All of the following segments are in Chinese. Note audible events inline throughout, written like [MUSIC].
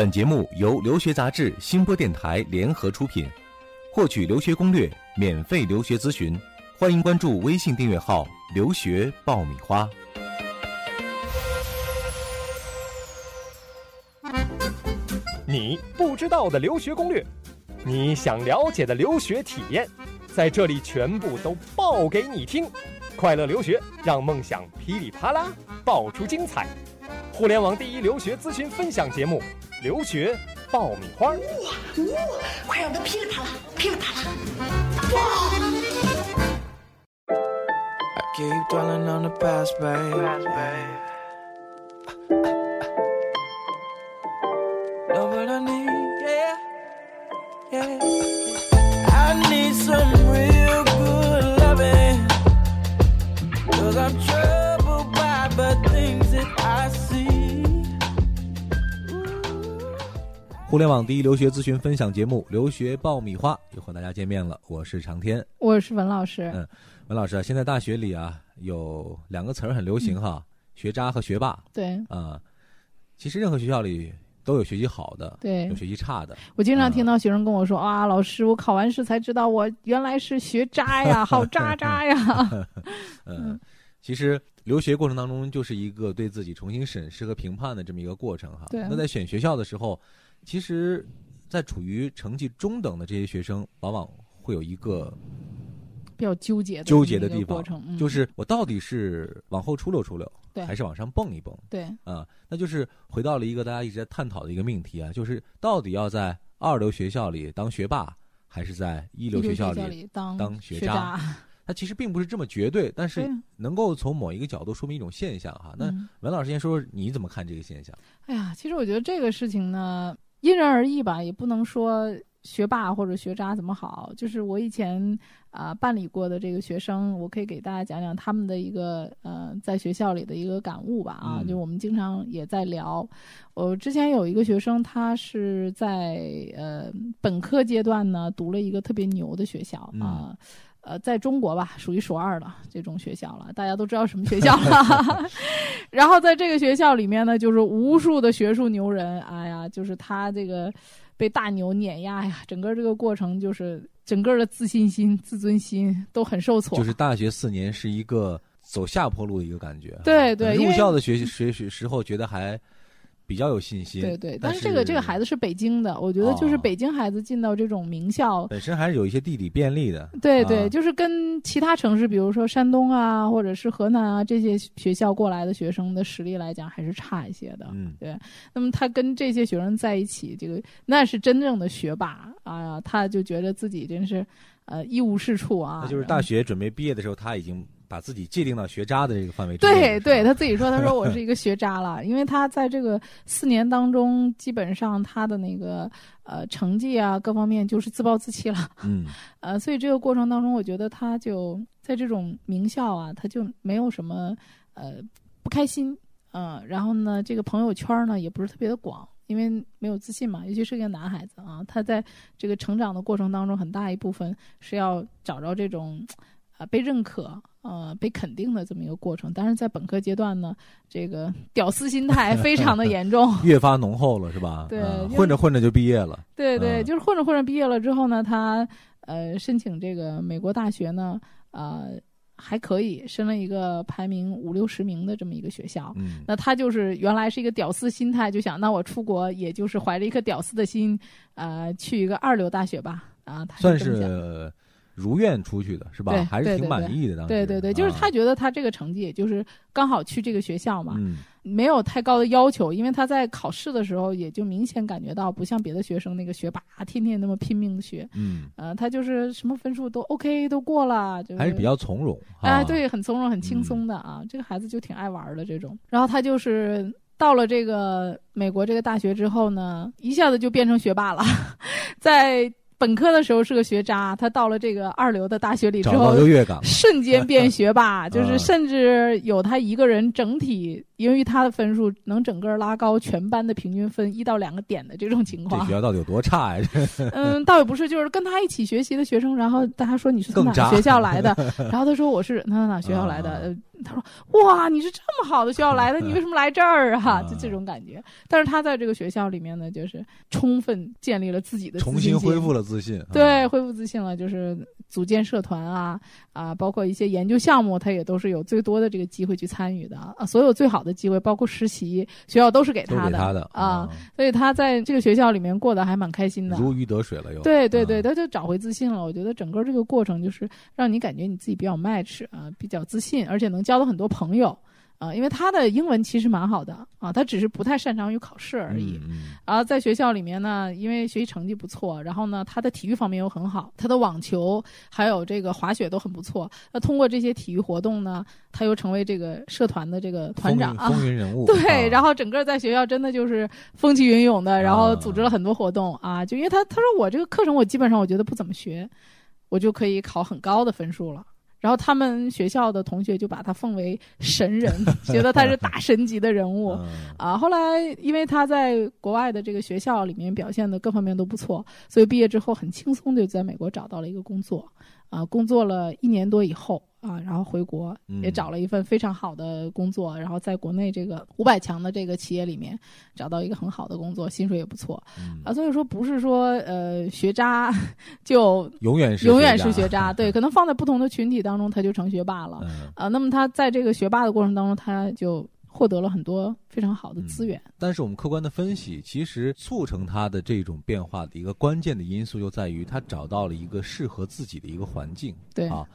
本节目由留学杂志、新播电台联合出品。获取留学攻略、免费留学咨询，欢迎关注微信订阅号“留学爆米花”。你不知道的留学攻略，你想了解的留学体验，在这里全部都报给你听。快乐留学，让梦想噼里啪啦爆出精彩。互联网第一留学咨询分享节目《留学爆米花》。哇哇！快让它噼里啪啦，噼里啪啦！哇！联网第一留学咨询分享节目《留学爆米花》又和大家见面了，我是长天。我是文老师，嗯文老师啊，现在大学里啊有两个词儿很流行哈，学渣和学霸。对。啊、其实任何学校里都有学习好的，对。有学习差的。我经常听到学生跟我说啊，老师，我考完试才知道我原来是学渣呀，[LAUGHS] 好渣渣呀。[LAUGHS] 嗯，其实留学过程当中就是一个对自己重新审视和评判的这么一个过程哈。对那在选学校的时候，其实，在处于成绩中等的这些学生，往往会有一个比较纠结的纠结的地方就是我到底是往后出溜出溜，对还是往上蹦一蹦对啊？那就是回到了一个大家一直在探讨的一个命题啊，就是到底要在二流学校里当学霸，还是在一一流流学校里里？当学渣它其实并不是这么绝对，但是能够从某一个角度说明一种现象哈。那嗯文老师先说说你怎么看这个现象？哎呀，其实我觉得这个事情呢，因人而异吧，也不能说学霸或者学渣怎么好。就是我以前啊、办理过的这个学生，我可以给大家讲讲他们的一个呃在学校里的一个感悟吧啊，嗯就我们经常也在聊。我之前有一个学生，他是在呃本科阶段呢读了一个特别牛的学校嗯啊。呃，在中国吧，数一数二的这种学校了，大家都知道什么学校了。[LAUGHS] 然后在这个学校里面呢，就是无数的学术牛人，哎呀，就是他这个被大牛碾压呀，整个这个过程就是整个的自信心、自尊心都很受挫。就是大学四年是一个走下坡路的一个感觉。对对入校的学习学学时候觉得还比较有信心。对对，但但是这个这个孩子是北京的，我觉得就是哦北京孩子进到这种名校，本身还是有一些地理便利的。对对，啊就是跟其他城市，比如说山东啊，或者是河南啊这些学校过来的学生的实力来讲，还是差一些的。嗯对，那么他跟这些学生在一起，这个那是真正的学霸啊、呀，他就觉得自己真是呃一无是处啊。那就是大学准备毕业的时候，他已经把自己界定到学渣的这个范围之内。对对，他自己说，他说我是一个 [LAUGHS] 学渣了，因为他在这个四年当中，基本上他的那个呃成绩啊各方面就是自暴自弃了。嗯 [LAUGHS] 呃，所以这个过程当中，我觉得他就在这种名校啊，他就没有什么呃不开心，嗯、然后呢，这个朋友圈呢也不是特别的广，因为没有自信嘛，尤其是个男孩子啊，他在这个成长的过程当中，很大一部分是要找着这种啊、呃被认可。呃，被肯定的这么一个过程，但是在本科阶段呢，这个屌丝心态非常的严重，越发浓厚了，是吧？[LAUGHS] 对混着混着就毕业了。对对，嗯就是混着混着毕业了之后呢，他呃申请这个美国大学呢，呃还可以申了一个排名五六十名的这么一个学校。嗯那他就是原来是一个屌丝心态，就想那我出国也就是怀着一颗屌丝的心，呃，去一个二流大学吧，啊，他算是如愿出去的，是吧对？还是挺满意的。当时对对对，就是他啊觉得他这个成绩也就是刚好去这个学校嘛，嗯没有太高的要求，因为他在考试的时候也就明显感觉到不像别的学生那个学霸天天那么拼命的学，嗯，呃，他就是什么分数都 OK 都过了，就是还是比较从容。哎、啊，对，很从容很轻松的啊，这个孩子就挺爱玩的这种。然后他就是到了这个美国这个大学之后呢，一下子就变成学霸了，[LAUGHS] 在本科的时候是个学渣，他到了这个二流的大学里之后优，越感。瞬间变学霸，[LAUGHS] 就嗯是甚至有他一个人整体因为他的分数能整个拉高全班的平均分一到两个点的这种情况这学。校到底有多差呀？[LAUGHS] 嗯，倒也不是，就是跟他一起学习的学生，然后大家说你是从哪个学校来的，[LAUGHS] 然后他说我是哪哪哪学校来的，他说哇你是这么好的学校来的，你为什么来这儿啊？啊就这种感觉。但是他在这个学校里面呢，就是充分建立了自己的自重新恢复了自信。对，啊恢复自信了，就是组建社团啊啊，包括一些研究项目，他也都是有最多的这个机会去参与的啊。所有最好的机会，包括实习，学校都是给他的给他的啊，，所以他在这个学校里面过得还蛮开心的。如鱼得水了又。对对对，啊他就找回自信了。我觉得整个这个过程就是让你感觉你自己比较 match 啊，比较自信，而且能交到很多朋友啊。因为他的英文其实蛮好的啊，他只是不太擅长于考试而已。然后在学校里面呢，因为学习成绩不错，然后呢，他的体育方面又很好，他的网球还有这个滑雪都很不错。那通过这些体育活动呢，他又成为这个社团的这个团长啊。风云人物。对，啊然后整个在学校真的就是风起云涌的，然后组织了很多活动啊。就因为他他说我这个课程我基本上我觉得不怎么学，我就可以考很高的分数了。然后他们学校的同学就把他奉为神人，[LAUGHS] 觉得他是大神级的人物。嗯啊，后来因为他在国外的这个学校里面表现的各方面都不错，所以毕业之后很轻松就在美国找到了一个工作，啊，工作了一年多以后啊，然后回国也嗯找了一份非常好的工作，然后在国内这个五百强的这个企业里面找到一个很好的工作，薪水也不错嗯啊，所以说不是说呃学渣 [LAUGHS] 就永远是永远是学渣，对，[LAUGHS] 可能放在不同的群体当中他就成学霸了。嗯，啊，那么他在这个学霸的过程当中，他就获得了很多非常好的资源。但是我们客观的分析，其实促成他的这种变化的一个关键的因素，就在于他找到了一个适合自己的一个环境。对，啊，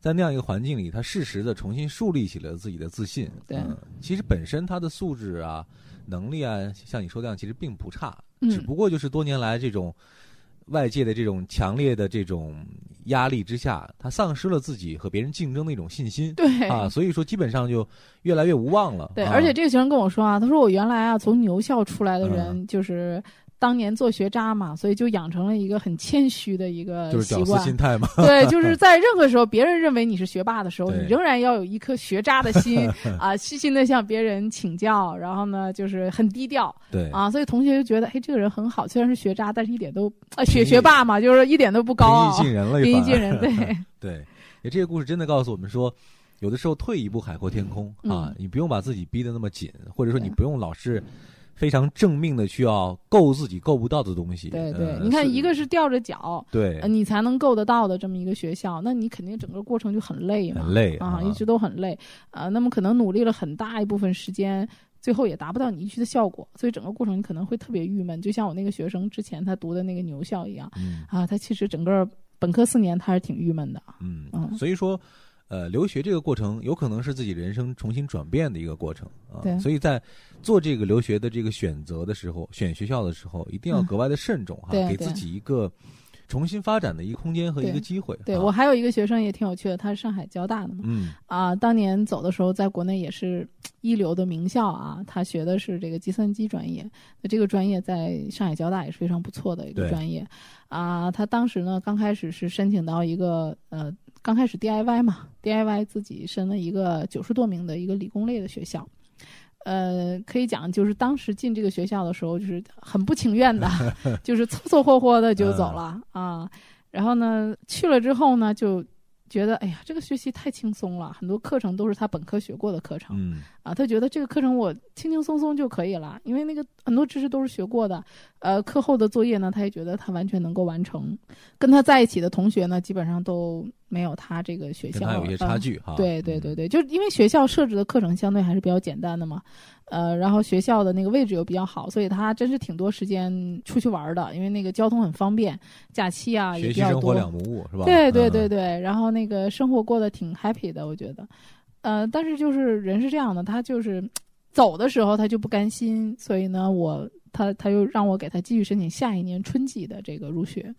在那样一个环境里，他适时的重新树立起了自己的自信。对嗯其实本身他的素质啊、能力啊，像你说的样，其实并不差，嗯只不过就是多年来这种外界的这种强烈的这种压力之下，他丧失了自己和别人竞争的一种信心。对啊，所以说基本上就越来越无望了。对，啊而且这个学生跟我说啊，他说我原来啊从牛校出来的人，嗯就是当年做学渣嘛，所以就养成了一个很谦虚的一个就是屌丝习惯。心态嘛。对，就 [LAUGHS] 是在任何时候，别人认为你是学霸的时候，你仍然要有一颗学渣的心 [LAUGHS] 啊，虚心的向别人请教，然后呢，就是很低调对，啊，所以同学就觉得，哎，这个人很好，虽然是学渣，但是一点都啊学学霸嘛，就是一点都不高平傲易，近人了，平易近人，对。[LAUGHS] 对，也这个故事真的告诉我们说，有的时候退一步海阔天空啊嗯，你不用把自己逼得那么紧，或者说你不用老是非常正命的去要够自己够不到的东西。对对，呃你看，一个是吊着脚，对呃，你才能够得到的这么一个学校，那你肯定整个过程就很累嘛，很累啊，一直都很累啊。那么可能努力了很大一部分时间，最后也达不到你预期的效果，所以整个过程你可能会特别郁闷。就像我那个学生之前他读的那个牛校一样嗯啊，他其实整个本科四年他是挺郁闷的。嗯，嗯所以说。呃，留学这个过程有可能是自己人生重新转变的一个过程啊，所以在做这个留学的这个选择的时候，选学校的时候，一定要嗯格外的慎重哈，对给自己一个重新发展的一个空间和一个机会。对啊我还有一个学生也挺有趣的，他是上海交大的嘛，嗯啊，当年走的时候，在国内也是一流的名校啊。他学的是这个计算机专业，那这个专业在上海交大也是非常不错的一个专业啊。他当时呢，刚开始是申请到一个呃，刚开始 DIY 嘛，DIY 自己申了一个九十多名的一个理工类的学校。呃，可以讲，就是当时进这个学校的时候，就是很不情愿的，[LAUGHS] 就是凑凑合合的就走了、啊。然后呢，去了之后呢，就觉得哎呀，这个学习太轻松了，很多课程都是他本科学过的课程、嗯啊。他觉得这个课程我轻轻松松就可以了，因为那个很多知识都是学过的。呃，课后的作业呢，他也觉得他完全能够完成。跟他在一起的同学呢，基本上都没有他这个学校有一些差呃距哈。对对对嗯，对，就是因为学校设置的课程相对还是比较简单的嘛，呃，然后学校的那个位置又比较好，所以他真是挺多时间出去玩的，因为那个交通很方便，假期啊也比较多。习生活两不误是吧？对对嗯对对，然后那个生活过得挺 happy 的，我觉得，呃，但是就是人是这样的，他就是走的时候他就不甘心，所以呢，我他他又让我给他继续申请下一年春季的这个入学。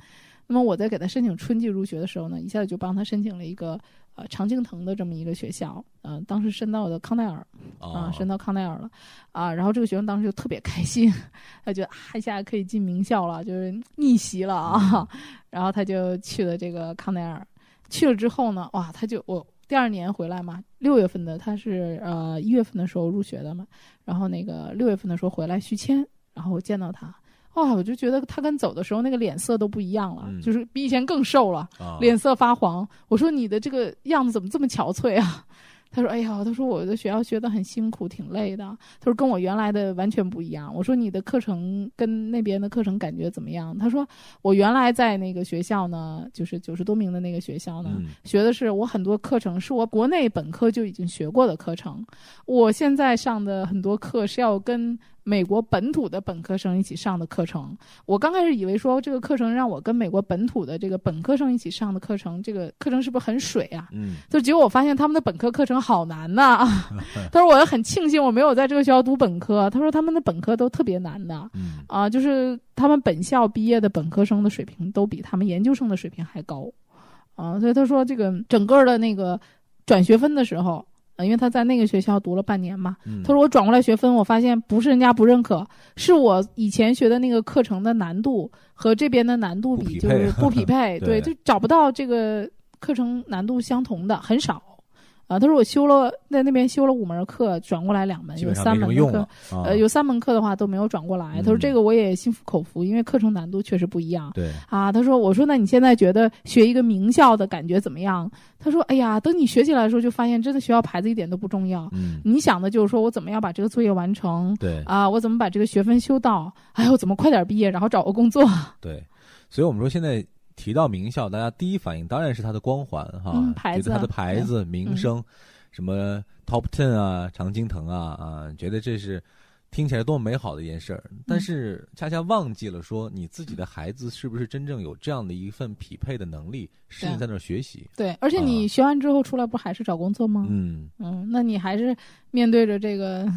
那么我在给他申请春季入学的时候呢，一下子就帮他申请了一个呃常青藤的这么一个学校，呃，当时申到的康奈尔啊，哦申到康奈尔了啊，然后这个学生当时就特别开心，[LAUGHS] 他觉得啊一下可以进名校了，就是逆袭了啊，[LAUGHS] 然后他就去了这个康奈尔，去了之后呢，哇，他就我。第二年回来嘛，六月份的他是呃一月份的时候入学的嘛，然后那个六月份的时候回来续签，然后我见到他，哇，我就觉得他跟走的时候那个脸色都不一样了，嗯就是比以前更瘦了，啊，脸色发黄。我说你的这个样子怎么这么憔悴啊？他说：“哎呀，他说我的学校学得很辛苦，挺累的。他说跟我原来的完全不一样。我说你的课程跟那边的课程感觉怎么样？他说我原来在那个学校呢，就是九十多名的那个学校呢，嗯学的是我很多课程是我国内本科就已经学过的课程，我现在上的很多课是要跟美国本土的本科生一起上的课程。我刚开始以为说这个课程让我跟美国本土的这个本科生一起上的课程，这个课程是不是很水啊？嗯就结果我发现他们的本科课程好难呐、[LAUGHS] 他说我很庆幸我没有在这个学校读本科。他说他们的本科都特别难的嗯啊，就是他们本校毕业的本科生的水平都比他们研究生的水平还高啊。所以他说这个整个的那个转学分的时候，呃因为他在那个学校读了半年嘛，嗯，他说我转过来学分，我发现不是人家不认可，是我以前学的那个课程的难度和这边的难度比就是不匹 [LAUGHS] 配，对对，就找不到这个课程难度相同的很少。啊，他说我修了在那边修了五门课，转过来两门，有三门课呃，有三门课的话都没有转过来。他说嗯这个我也心服口服，因为课程难度确实不一样。对，啊，他说：“我说那你现在觉得学一个名校的感觉怎么样？”他说：“哎呀，等你学起来的时候，就发现真的学校牌子一点都不重要。嗯你想的就是说我怎么样把这个作业完成对啊，我怎么把这个学分修到？哎呦，怎么快点毕业，然后找个工作？对，所以我们说现在提到名校，大家第一反应当然是它的光环哈，嗯牌子啊觉得它的牌子、名声，什么 Top Ten 啊、常青藤啊啊，觉得这是听起来多么美好的一件事儿。但是恰恰忘记了说，你自己的孩子是不是真正有这样的一份匹配的能力，适应在那儿学习？对，而且你学完之后出来不还是找工作吗？嗯，嗯，那你还是面对着这个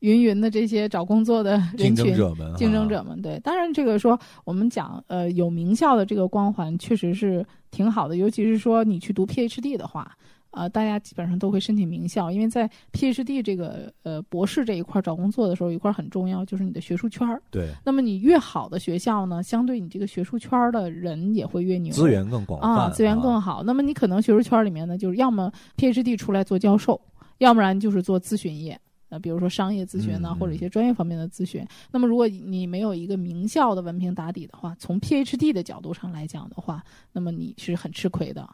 云云的这些找工作的竞争人群。者们，竞争者们对，当然这个说我们讲，呃，有名校的这个光环确实是挺好的，尤其是说你去读 PhD 的话，呃，大家基本上都会申请名校，因为在 PhD 这个呃博士这一块儿找工作的时候，一块儿很重要，就是你的学术圈儿。对那么你越好的学校呢，相对你这个学术圈儿的人也会越牛，资源更广泛啊，资源更啊好。那么你可能学术圈里面呢，就是要么 PhD 出来做教授，要不然就是做咨询业。呃，比如说商业咨询呐、嗯嗯或者一些专业方面的咨询。那么，如果你没有一个名校的文凭打底的话，从 PhD 的角度上来讲的话，那么你是很吃亏的。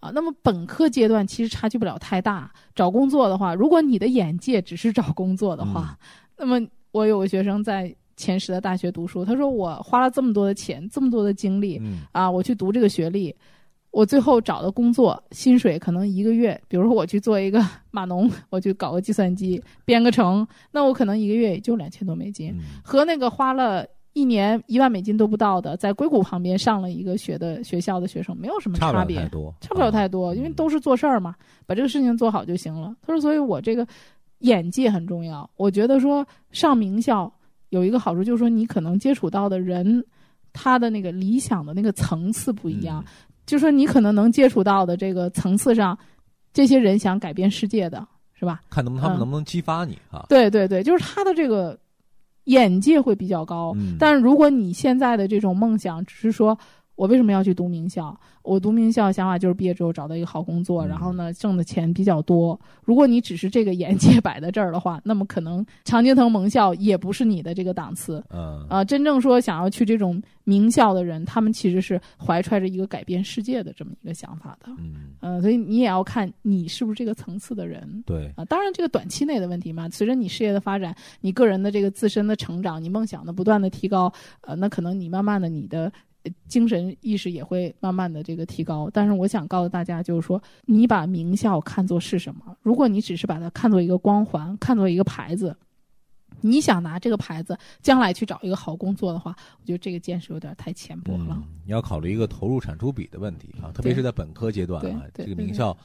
啊，那么本科阶段其实差距不了太大。找工作的话，如果你的眼界只是找工作的话，那么我有个学生在前十的大学读书，他说我花了这么多的钱，这么多的精力，嗯啊，我去读这个学历，我最后找的工作薪水可能一个月，比如说我去做一个 [LAUGHS] 码农，我去搞个计算机，编个程，那我可能一个月也就两千多美金，嗯和那个花了一年一万美金都不到的，在硅谷旁边上了一个学的学校的学生没有什么差不了别，太多，差不了太多，啊因为都是做事儿嘛，把这个事情做好就行了。他说，所以我这个眼界很重要。我觉得说上名校有一个好处，就是说你可能接触到的人，他的那个理想的那个层次不一样，就说你可能能接触到的这个层次上，这些人想改变世界的是吧？看能不能他们嗯能不能激发你啊？对对对，就是他的这个眼界会比较高。嗯但是如果你现在的这种梦想只是说我为什么要去读名校？我读名校想法就是毕业之后找到一个好工作，嗯然后呢挣的钱比较多。如果你只是这个眼界 [LAUGHS] 摆在这儿的话，那么可能常青藤盟校也不是你的这个档次。嗯啊、真正说想要去这种名校的人，他们其实是怀揣着一个改变世界的这么一个想法的。嗯，嗯、所以你也要看你是不是这个层次的人。对，啊，当然这个短期内的问题嘛，随着你事业的发展，你个人的这个自身的成长，你梦想的不断的提高，呃，那可能你慢慢的你的呃精神意识也会慢慢的这个提高。但是我想告诉大家，就是说，你把名校看作是什么？如果你只是把它看作一个光环，看作一个牌子。你想拿这个牌子将来去找一个好工作的话，我觉得这个见识有点太浅薄了。嗯，你要考虑一个投入产出比的问题啊，特别是在本科阶段啊，这个名校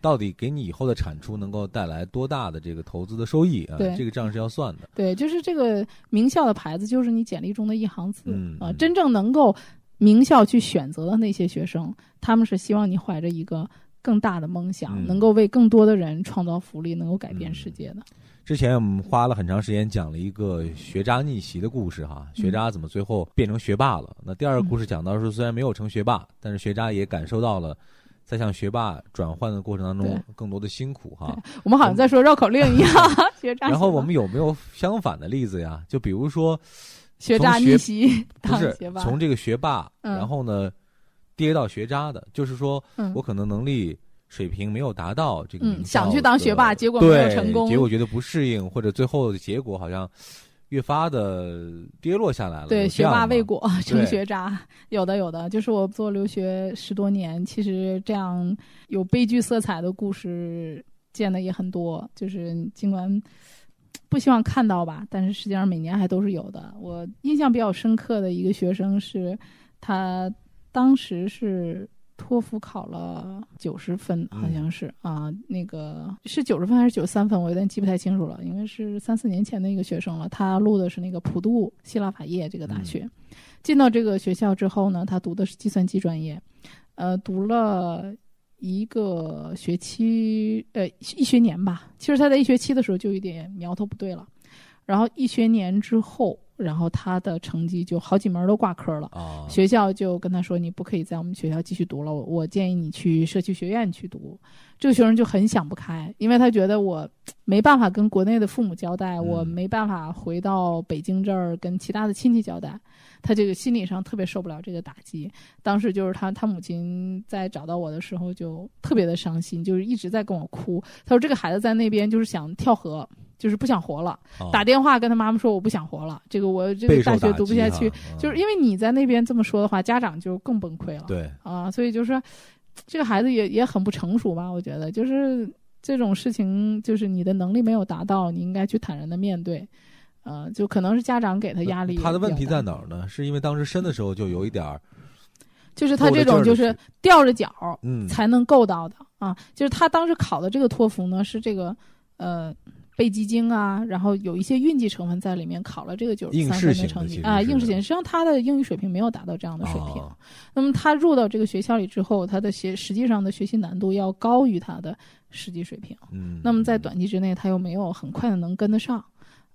到底给你以后的产出能够带来多大的这个投资的收益啊？这个账是要算的。对，就是这个名校的牌子，就是你简历中的一行字啊、真正能够名校去选择的那些学生，他们是希望你怀着一个更大的梦想，嗯能够为更多的人创造福利，能够改变嗯世界的。之前我们花了很长时间讲了一个学渣逆袭的故事哈，学渣怎么最后变成学霸了？那第二个故事讲到说，虽然没有成学霸，但是学渣也感受到了在向学霸转换的过程当中，更多的辛苦哈。我们好像在说绕口令一样，[LAUGHS] 学渣。然后我们有没有相反的例子呀？就比如说，学渣逆袭 [LAUGHS] 不是当学霸，从这个学霸，嗯然后呢跌到学渣的，就是说嗯我可能能力水平没有达到这个嗯想去当学霸结果没有成功结果觉得不适应，或者最后的结果好像越发的跌落下来了。对学霸未果 [LAUGHS] 成学渣，有的有的，就是我做留学十多年，其实这样有悲剧色彩的故事见的也很多，就是尽管。不希望看到吧，但是实际上每年还都是有的。我印象比较深刻的一个学生是，他当时是托福考了九十分，好像是、啊，那个是九十分还是九十三分，我有点记不太清楚了，因为是三四年前的一个学生了。他录的是那个普渡希腊法业这个大学，进到这个学校之后呢，他读的是计算机专业，呃，读了。一个学期，呃，一学年吧。其实他在一学期的时候就有点苗头不对了，然后一学年之后，然后他的成绩就好几门都挂科了。啊，学校就跟他说：“你不可以在我们学校继续读了，我我建议你去社区学院去读。”这个学生就很想不开，因为他觉得我没办法跟国内的父母交代，嗯我没办法回到北京这儿跟其他的亲戚交代，他这个心理上特别受不了这个打击。当时就是他他母亲在找到我的时候就特别的伤心，就是一直在跟我哭。他说这个孩子在那边就是想跳河，就是不想活了，啊打电话跟他妈妈说我不想活了，这个我这个大学读不下去。嗯就是因为你在那边这么说的话，家长就更崩溃了。对，啊，所以就是说，这个孩子也也很不成熟吧？我觉得，就是这种事情，就是你的能力没有达到，你应该去坦然的面对。呃，就可能是家长给他压力。他的问题在哪？儿呢？是因为当时申的时候就有一点儿，就是他这种就是吊着脚嗯，才能够到的啊。就是他当时考的这个托福呢，是这个呃背基经啊，然后有一些运气成分在里面，考了这个九十三应试型的成绩啊，应试型。实际上他的英语水平没有达到这样的水平。哦那么他入到这个学校里之后，他的学实际上的学习难度要高于他的实际水平。嗯，那么在短期之内，他又没有很快的能跟得上，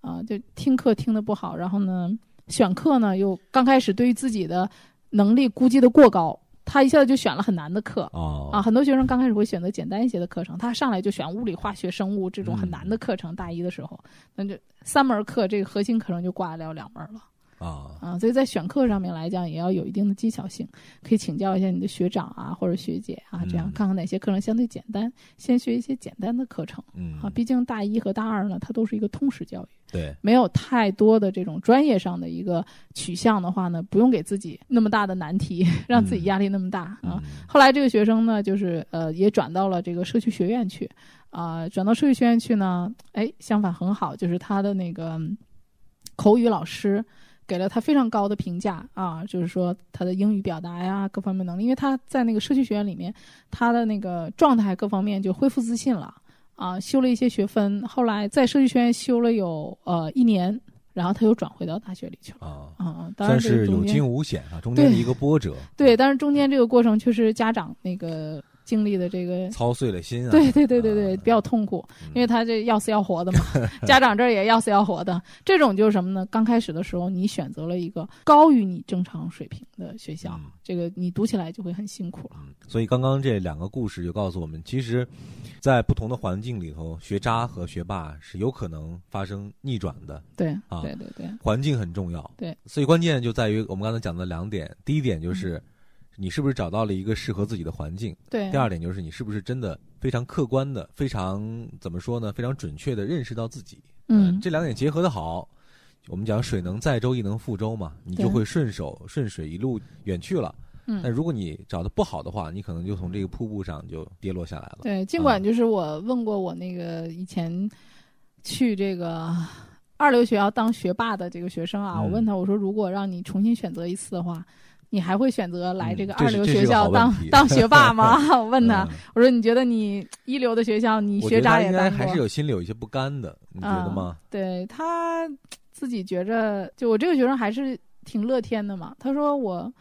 啊，就听课听得不好，然后呢，选课呢又刚开始对于自己的能力估计的过高，他一下子就选了很难的课。哦啊，很多学生刚开始会选择简单一些的课程，他上来就选物理、化学、生物这种很难的课程。大一的时候，那就三门课，这个核心课程就挂了两门了。啊，啊，所以在选课上面来讲，也要有一定的技巧性，可以请教一下你的学长啊或者学姐啊，这样嗯。看看哪些课程相对简单，先学一些简单的课程嗯。啊。毕竟大一和大二呢，它都是一个通识教育，对，没有太多的这种专业上的一个取向的话呢，不用给自己那么大的难题，[LAUGHS] 让自己压力那么大啊。嗯。后来这个学生呢，就是呃，也转到了这个社区学院去，啊、转到社区学院去呢，哎，相反很好，就是他的那个嗯口语老师给了他非常高的评价啊，就是说他的英语表达呀，各方面能力，因为他在那个社区学院里面，他的那个状态各方面就恢复自信了啊，修了一些学分，后来在社区学院修了有呃一年，然后他又转回到大学里去了。啊，啊啊，当然是有惊无险啊，中间的一个波折，对，但是中间这个过程确实家长那个经历的这个，操碎了心啊。对对对对对，啊比较痛苦，嗯因为他这要死要活的嘛，[LAUGHS] 家长这儿也要死要活的。这种就是什么呢？刚开始的时候，你选择了一个高于你正常水平的学校，嗯这个你读起来就会很辛苦了。嗯，所以刚刚这两个故事就告诉我们，其实，在不同的环境里头，学渣和学霸是有可能发生逆转的。对啊对对对环境很重要，对，所以关键就在于我们刚才讲的两点，第一点就是。嗯你是不是找到了一个适合自己的环境？对。第二点就是你是不是真的非常客观的、非常怎么说呢？非常准确的认识到自己。嗯，这两点结合的好，我们讲水能载舟，亦能覆舟嘛，你就会顺手顺水一路远去了。嗯但如果你找的不好的话，你可能就从这个瀑布上就跌落下来了。对，尽啊管就是我问过我那个以前去这个二流学校当学霸的这个学生啊，嗯我问他我说，如果让你重新选择一次的话，你还会选择来这个二流学校当、当学霸吗？[LAUGHS] 我问他，嗯我说你觉得你一流的学校你学渣也当过应该还是？有心里有一些不甘的，你觉得吗？对他自己觉着，就我这个学生还是挺乐天的嘛。他说我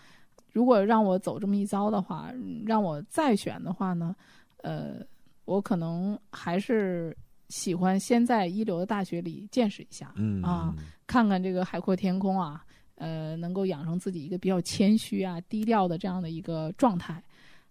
如果让我走这么一遭的话，嗯让我再选的话呢，呃，我可能还是喜欢先在一流的大学里见识一下，嗯啊看看这个海阔天空啊，呃，能够养成自己一个比较谦虚啊、低调的这样的一个状态。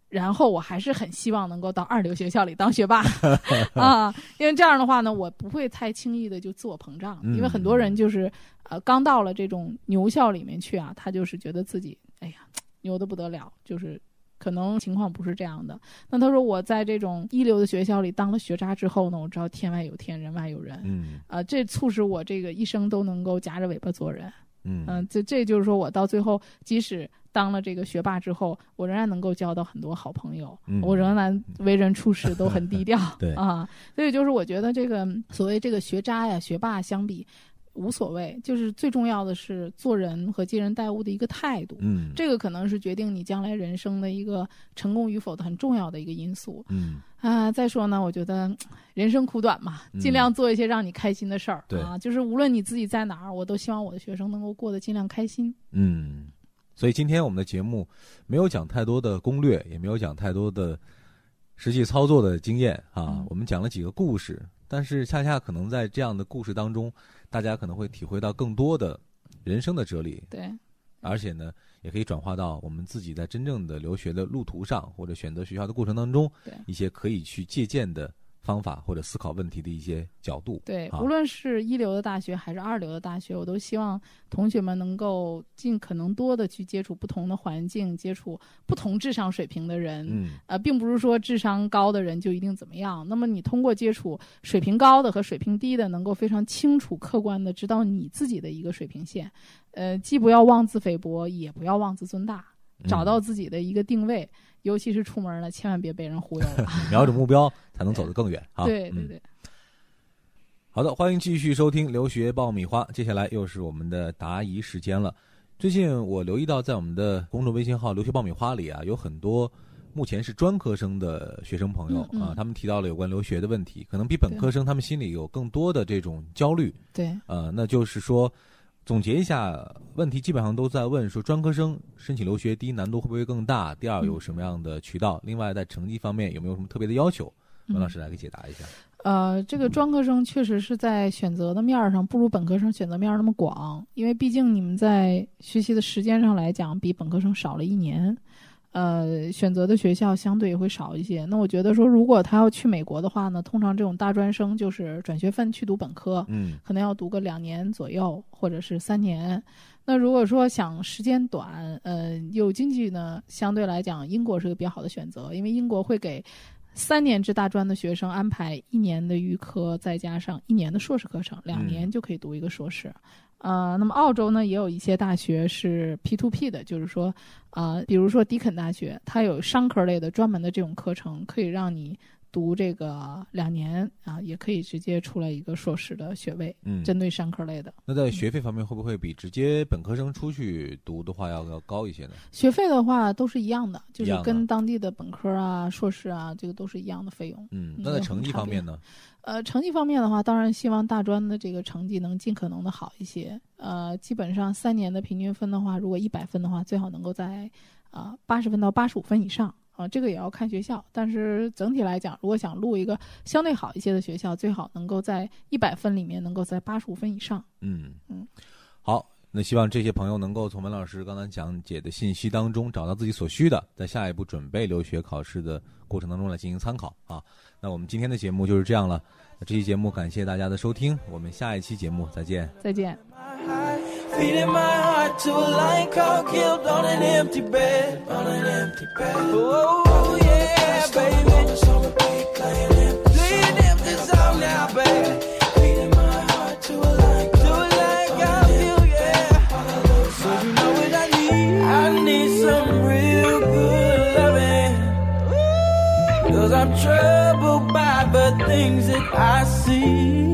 然后我还是很希望能够到二流学校里当学霸 [LAUGHS] 啊，因为这样的话呢，我不会太轻易的就自我膨胀，嗯因为很多人就是呃刚到了这种牛校里面去啊，他就是觉得自己哎呀牛的不得了，就是。可能情况不是这样的。那他说我在这种一流的学校里当了学渣之后呢，我知道天外有天，人外有人。嗯啊、这促使我这个一生都能够夹着尾巴做人。嗯。嗯、这这就是说我到最后，即使当了这个学霸之后，我仍然能够交到很多好朋友，嗯我仍然为人处事都很低调。[LAUGHS] 对。啊，所以就是我觉得这个所谓这个学渣呀、学霸相比无所谓，就是最重要的是做人和接人待物的一个态度。嗯这个可能是决定你将来人生的一个成功与否的很重要的一个因素嗯啊。再说呢，我觉得人生苦短嘛，嗯尽量做一些让你开心的事儿、对啊。就是无论你自己在哪儿，我都希望我的学生能够过得尽量开心。嗯，所以今天我们的节目没有讲太多的攻略，也没有讲太多的实际操作的经验啊嗯，我们讲了几个故事，但是恰恰可能在这样的故事当中，大家可能会体会到更多的人生的哲理，对，而且呢，也可以转化到我们自己在真正的留学的路途上，或者选择学校的过程当中对，一些可以去借鉴的方法或者思考问题的一些角度。对，啊无论是一流的大学还是二流的大学，我都希望同学们能够尽可能多的去接触不同的环境，接触不同智商水平的人。嗯呃，并不是说智商高的人就一定怎么样。那么你通过接触水平高的和水平低的，能够非常清楚、客观的知道你自己的一个水平线。呃，既不要妄自菲薄，也不要妄自尊大，找到自己的一个定位。尤其是出门了，千万别被人忽悠了。[LAUGHS] 瞄准目标才能走得更远啊！嗯对对对，好的，欢迎继续收听留学爆米花。接下来又是我们的答疑时间了。最近我留意到，在我们的公众微信号“留学爆米花”里啊，有很多目前是专科生的学生朋友、嗯嗯啊，他们提到了有关留学的问题，可能比本科生他们心里有更多的这种焦虑。对，呃，那就是说，总结一下问题，基本上都在问说，专科生申请留学，第一难度会不会更大？第二嗯有什么样的渠道？另外在成绩方面有没有什么特别的要求？文嗯老师来给解答一下。呃，这个专科生确实是在选择的面儿上不如本科生选择面儿那么广，因为毕竟你们在学习的时间上来讲比本科生少了一年，呃，选择的学校相对也会少一些。那我觉得说，如果他要去美国的话呢，通常这种大专生就是转学分去读本科，嗯可能要读个两年左右，或者是三年。那如果说想时间短，呃，有经济呢，相对来讲，英国是个比较好的选择，因为英国会给三年制大专的学生安排一年的预科，再加上一年的硕士课程，两年就可以读一个硕士。呃，那么澳洲呢，也有一些大学是 P to P 的，就是说，啊，比如说迪肯大学，它有商科类的专门的这种课程，可以让你读这个两年啊，也可以直接出来一个硕士的学位，嗯，针对商科类的。那在学费方面会不会比直接本科生出去读的话要要高一些呢？学费的话都是一样的，就是跟当地的本科啊、硕士啊，这个都是一样的费用。嗯，那在成绩方面呢？呃，成绩方面的话，当然希望大专的这个成绩能尽可能的好一些。呃，基本上三年的平均分的话，如果一百分的话，最好能够在啊八十分到八十五分以上啊、这个也要看学校。但是整体来讲，如果想录一个相对好一些的学校，最好能够在一百分里面能够在八十五分以上。嗯嗯，好，那希望这些朋友能够从文老师刚才讲解的信息当中找到自己所需的，在下一步准备留学考试的过程当中来进行参考啊。那我们今天的节目就是这样了。那这期节目感谢大家的收听，我们下一期节目再见。再见。Feeding my heart to a lion called killed on an empty bed. On an empty bed. Oh, yeah, baby. Now, baby. Feeding my heart to a lion called. So you know what I need. I need some real good I'm troubled by the things that I see.